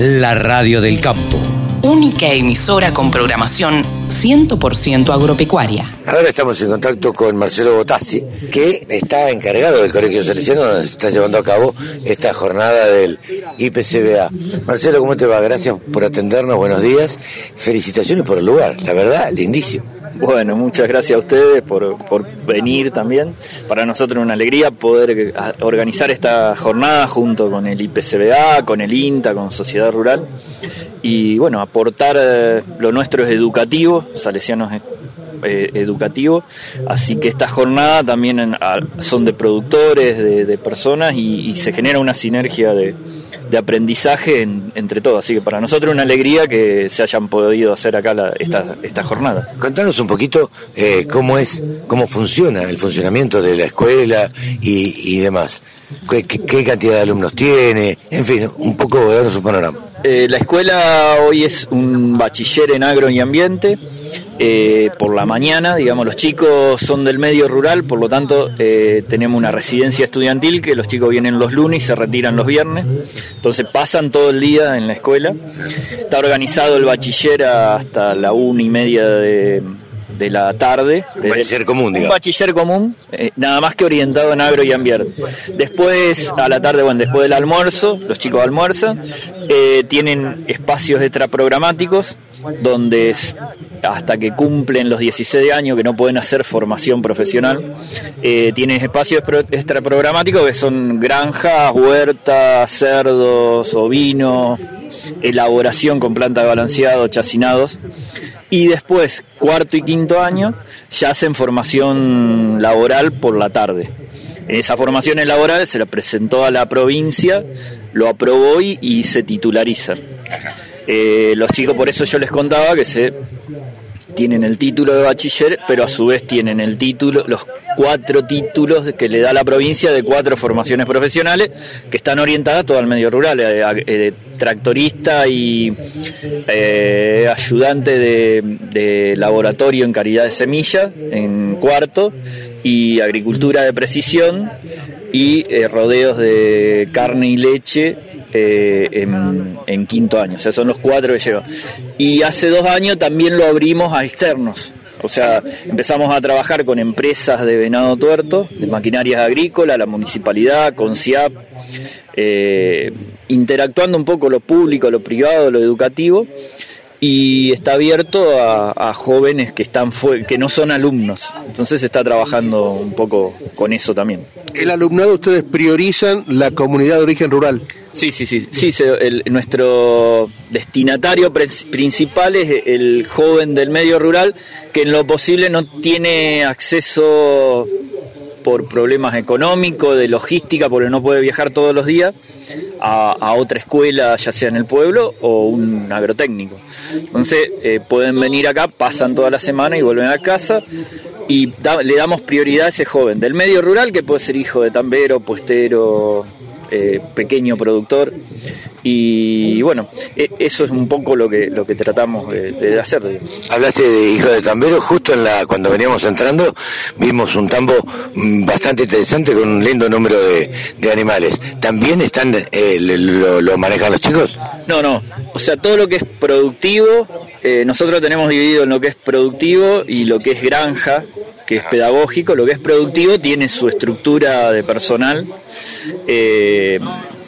la radio del campo. Única emisora con programación 100% agropecuaria. Ahora estamos en contacto con Marcelo Botassi, que está encargado del Colegio Salesiano, donde se está llevando a cabo esta jornada del IPCBA. Marcelo, ¿cómo te va? Gracias por atendernos, buenos días. Felicitaciones por el lugar, la verdad, lindísimo. Bueno, muchas gracias a ustedes por, venir también. Para nosotros es una alegría poder eh, organizar esta jornada junto con el IPCBA, con el INTA, con Sociedad Rural. Y bueno, aportar, eh, lo nuestro es educativo, Salesianos es eh, educativo, así que esta jornada también son de productores, de, personas y se genera una sinergia de, de aprendizaje entre todos. Así que para nosotros una alegría que se hayan podido hacer acá esta, esta jornada. Contanos un poquito eh, cómo es, cómo funciona el funcionamiento de la escuela y, demás. ¿Qué, cantidad de alumnos tiene? En fin, un poco darnos un panorama. Eh, la escuela hoy es un bachiller en agro y ambiente eh, por la mañana, digamos, los chicos son del medio rural, por lo tanto eh, tenemos una residencia estudiantil que los chicos vienen los lunes y se retiran los viernes, entonces pasan todo el día en la escuela. Está organizado el bachiller hasta la una y media de, la tarde. Un bachiller común, digamos. Un bachiller común, eh, nada más que orientado en agro y ambiente. Después, a la tarde, bueno, después del almuerzo, los chicos almuerzan, tienen espacios extraprogramáticos donde hasta que cumplen los 16 años que no pueden hacer formación profesional, eh, tienen espacios extraprogramáticos que son granjas, huertas, cerdos, ovinos, elaboración con planta de balanceado, chacinados. Y después, cuarto y quinto año, ya hacen formación laboral por la tarde. En esa formación laboral se la presentó a la provincia, lo aprobó y, y se titularizan. Eh, los chicos, por eso yo les contaba que se tienen el título de bachiller, pero a su vez tienen el título, los cuatro títulos que le da la provincia de cuatro formaciones profesionales que están orientadas todo al medio rural, eh, eh, tractorista y ayudante de, laboratorio en calidad de semilla en cuarto y agricultura de precisión y rodeos de carne y leche eh, en, quinto año. O sea, son los cuatro que lleva. Y hace dos años también lo abrimos a externos. O sea, empezamos a trabajar con empresas de venado tuerto, de maquinarias agrícolas, la municipalidad, con CIAP, eh, interactuando un poco lo público, lo privado, lo educativo y está abierto a, jóvenes que están que no son alumnos. Entonces se está trabajando un poco con eso también. El alumnado ustedes priorizan la comunidad de origen rural. Sí, sí, sí, sí. nuestro destinatario principal es el joven del medio rural que en lo posible no tiene acceso por problemas económicos, de logística, porque no puede viajar todos los días a, otra escuela, ya sea en el pueblo o un agrotécnico. Entonces eh, pueden venir acá, pasan toda la semana y vuelven a casa y le damos prioridad a ese joven del medio rural que puede ser hijo de tambero, puestero, eh, pequeño productor y bueno, e, eso es un poco lo que lo que tratamos de, hacer. Hablaste de hijo de tambero, justo en la cuando veníamos entrando vimos un tambo mm, bastante interesante con un lindo número de, animales. ¿También están eh, lo, manejan los chicos? No, no. O sea, todo lo que es productivo, eh, nosotros tenemos dividido en lo que es productivo y lo que es granja, que es pedagógico. Lo que es productivo tiene su estructura de personal. Eh,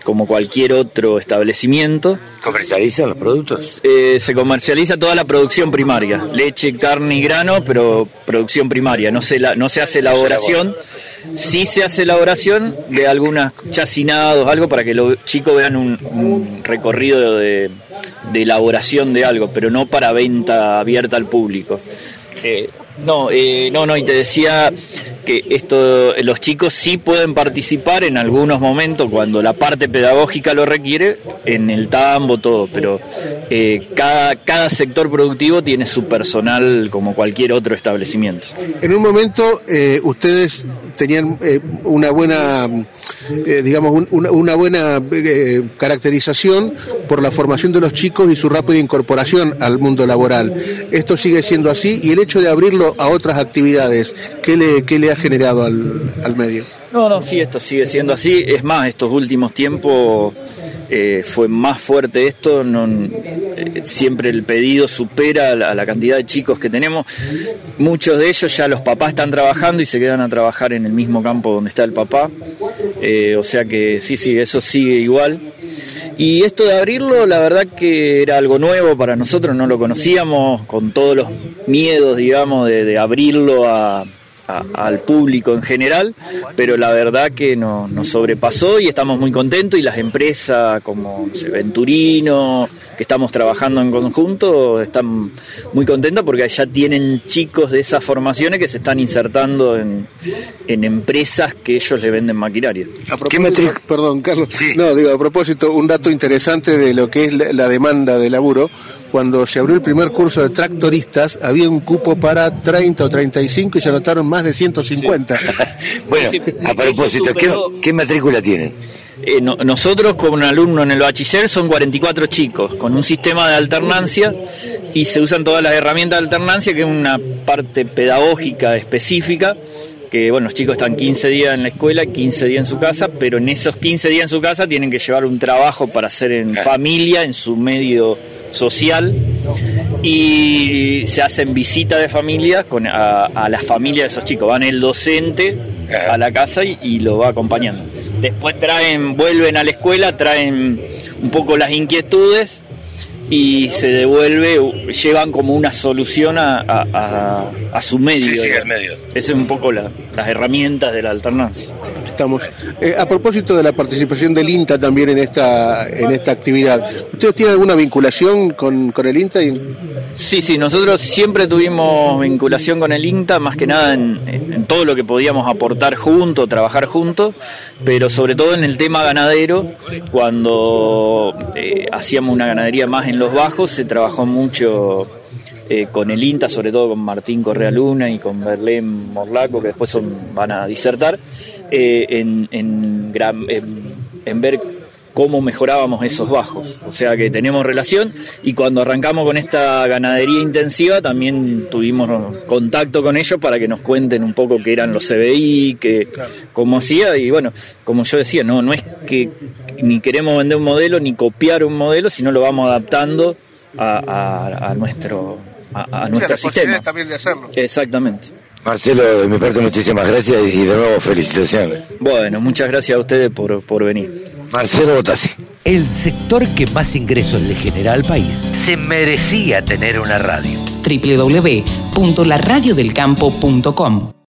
como cualquier otro establecimiento. ¿Comercializan los productos? Eh, se comercializa toda la producción primaria, leche, carne y grano, pero producción primaria, no se, la, no se hace elaboración. Sí se hace elaboración de algunas chacinados, algo para que los chicos vean un, recorrido de, elaboración de algo, pero no para venta abierta al público. Eh, no, eh, no, no, y te decía que esto, los chicos sí pueden participar en algunos momentos cuando la parte pedagógica lo requiere, en el tambo, todo, pero eh, cada, sector productivo tiene su personal como cualquier otro establecimiento. En un momento eh, ustedes tenían eh, una buena, digamos, una, buena caracterización por la formación de los chicos y su rápida incorporación al mundo laboral. Esto sigue siendo así y el hecho de abrirlo a otras actividades, ¿qué le, qué le ha generado al, al medio? No, no, sí, esto sigue siendo así. Es más, estos últimos tiempos eh, fue más fuerte esto, no, eh, siempre el pedido supera la, la, cantidad de chicos que tenemos. Muchos de ellos ya los papás están trabajando y se quedan a trabajar en el mismo campo donde está el papá. Eh, o sea que sí, sí, eso sigue igual. Y esto de abrirlo, la verdad que era algo nuevo para nosotros, no lo conocíamos, con todos los miedos, digamos, de, de abrirlo a, al público en general, pero la verdad que nos, nos sobrepasó y estamos muy contentos y las empresas como Venturino, que estamos trabajando en conjunto, están muy contentas porque ya tienen chicos de esas formaciones que se están insertando en, en empresas que ellos le venden maquinaria. ¿Qué Perdón, Carlos. No, digo, a propósito, un dato interesante de lo que es la, la demanda de laburo cuando se abrió el primer curso de tractoristas, había un cupo para 30 o 35 y se anotaron más de 150. bueno, a propósito, ¿qué, ¿qué, matrícula tienen? Eh, no, nosotros como un alumno en el bachiller son 44 chicos, con un sistema de alternancia y se usan todas las herramientas de alternancia, que es una parte pedagógica específica que bueno, los chicos están 15 días en la escuela, 15 días en su casa, pero en esos 15 días en su casa tienen que llevar un trabajo para hacer en familia, en su medio social y se hacen visitas de familia con, a, a la familia de esos chicos. Van el docente a la casa y, y, lo va acompañando. Después traen, vuelven a la escuela, traen un poco las inquietudes y se devuelve, llevan como una solución a, a, a su medio. Sí, sí, el medio. Esa es un poco la, las herramientas de la alternancia. Eh, a propósito de la participación del INTA también en esta, en esta actividad, ¿ustedes tienen alguna vinculación con, con el INTA? Sí, sí, nosotros siempre tuvimos vinculación con el INTA, más que nada en, en todo lo que podíamos aportar juntos, trabajar juntos, pero sobre todo en el tema ganadero, cuando eh, hacíamos una ganadería más en los bajos, se trabajó mucho eh, con el INTA, sobre todo con Martín Correa Luna y con Berlén Morlaco, que después son, van a disertar, eh, en, en, en, en ver cómo mejorábamos esos bajos. O sea que tenemos relación y cuando arrancamos con esta ganadería intensiva también tuvimos contacto con ellos para que nos cuenten un poco qué eran los CBI, que, cómo hacía y bueno, como yo decía, no, no es que ni queremos vender un modelo ni copiar un modelo, sino lo vamos adaptando a, a, a nuestro, a, a nuestro sí, sistema. también de hacerlo. Exactamente. Marcelo, de mi parte muchísimas gracias y de nuevo felicitaciones. Bueno, muchas gracias a ustedes por, por venir. Marcelo Botassi. El sector que más ingresos le genera al país se merecía tener una radio. www.laradiodelcampo.com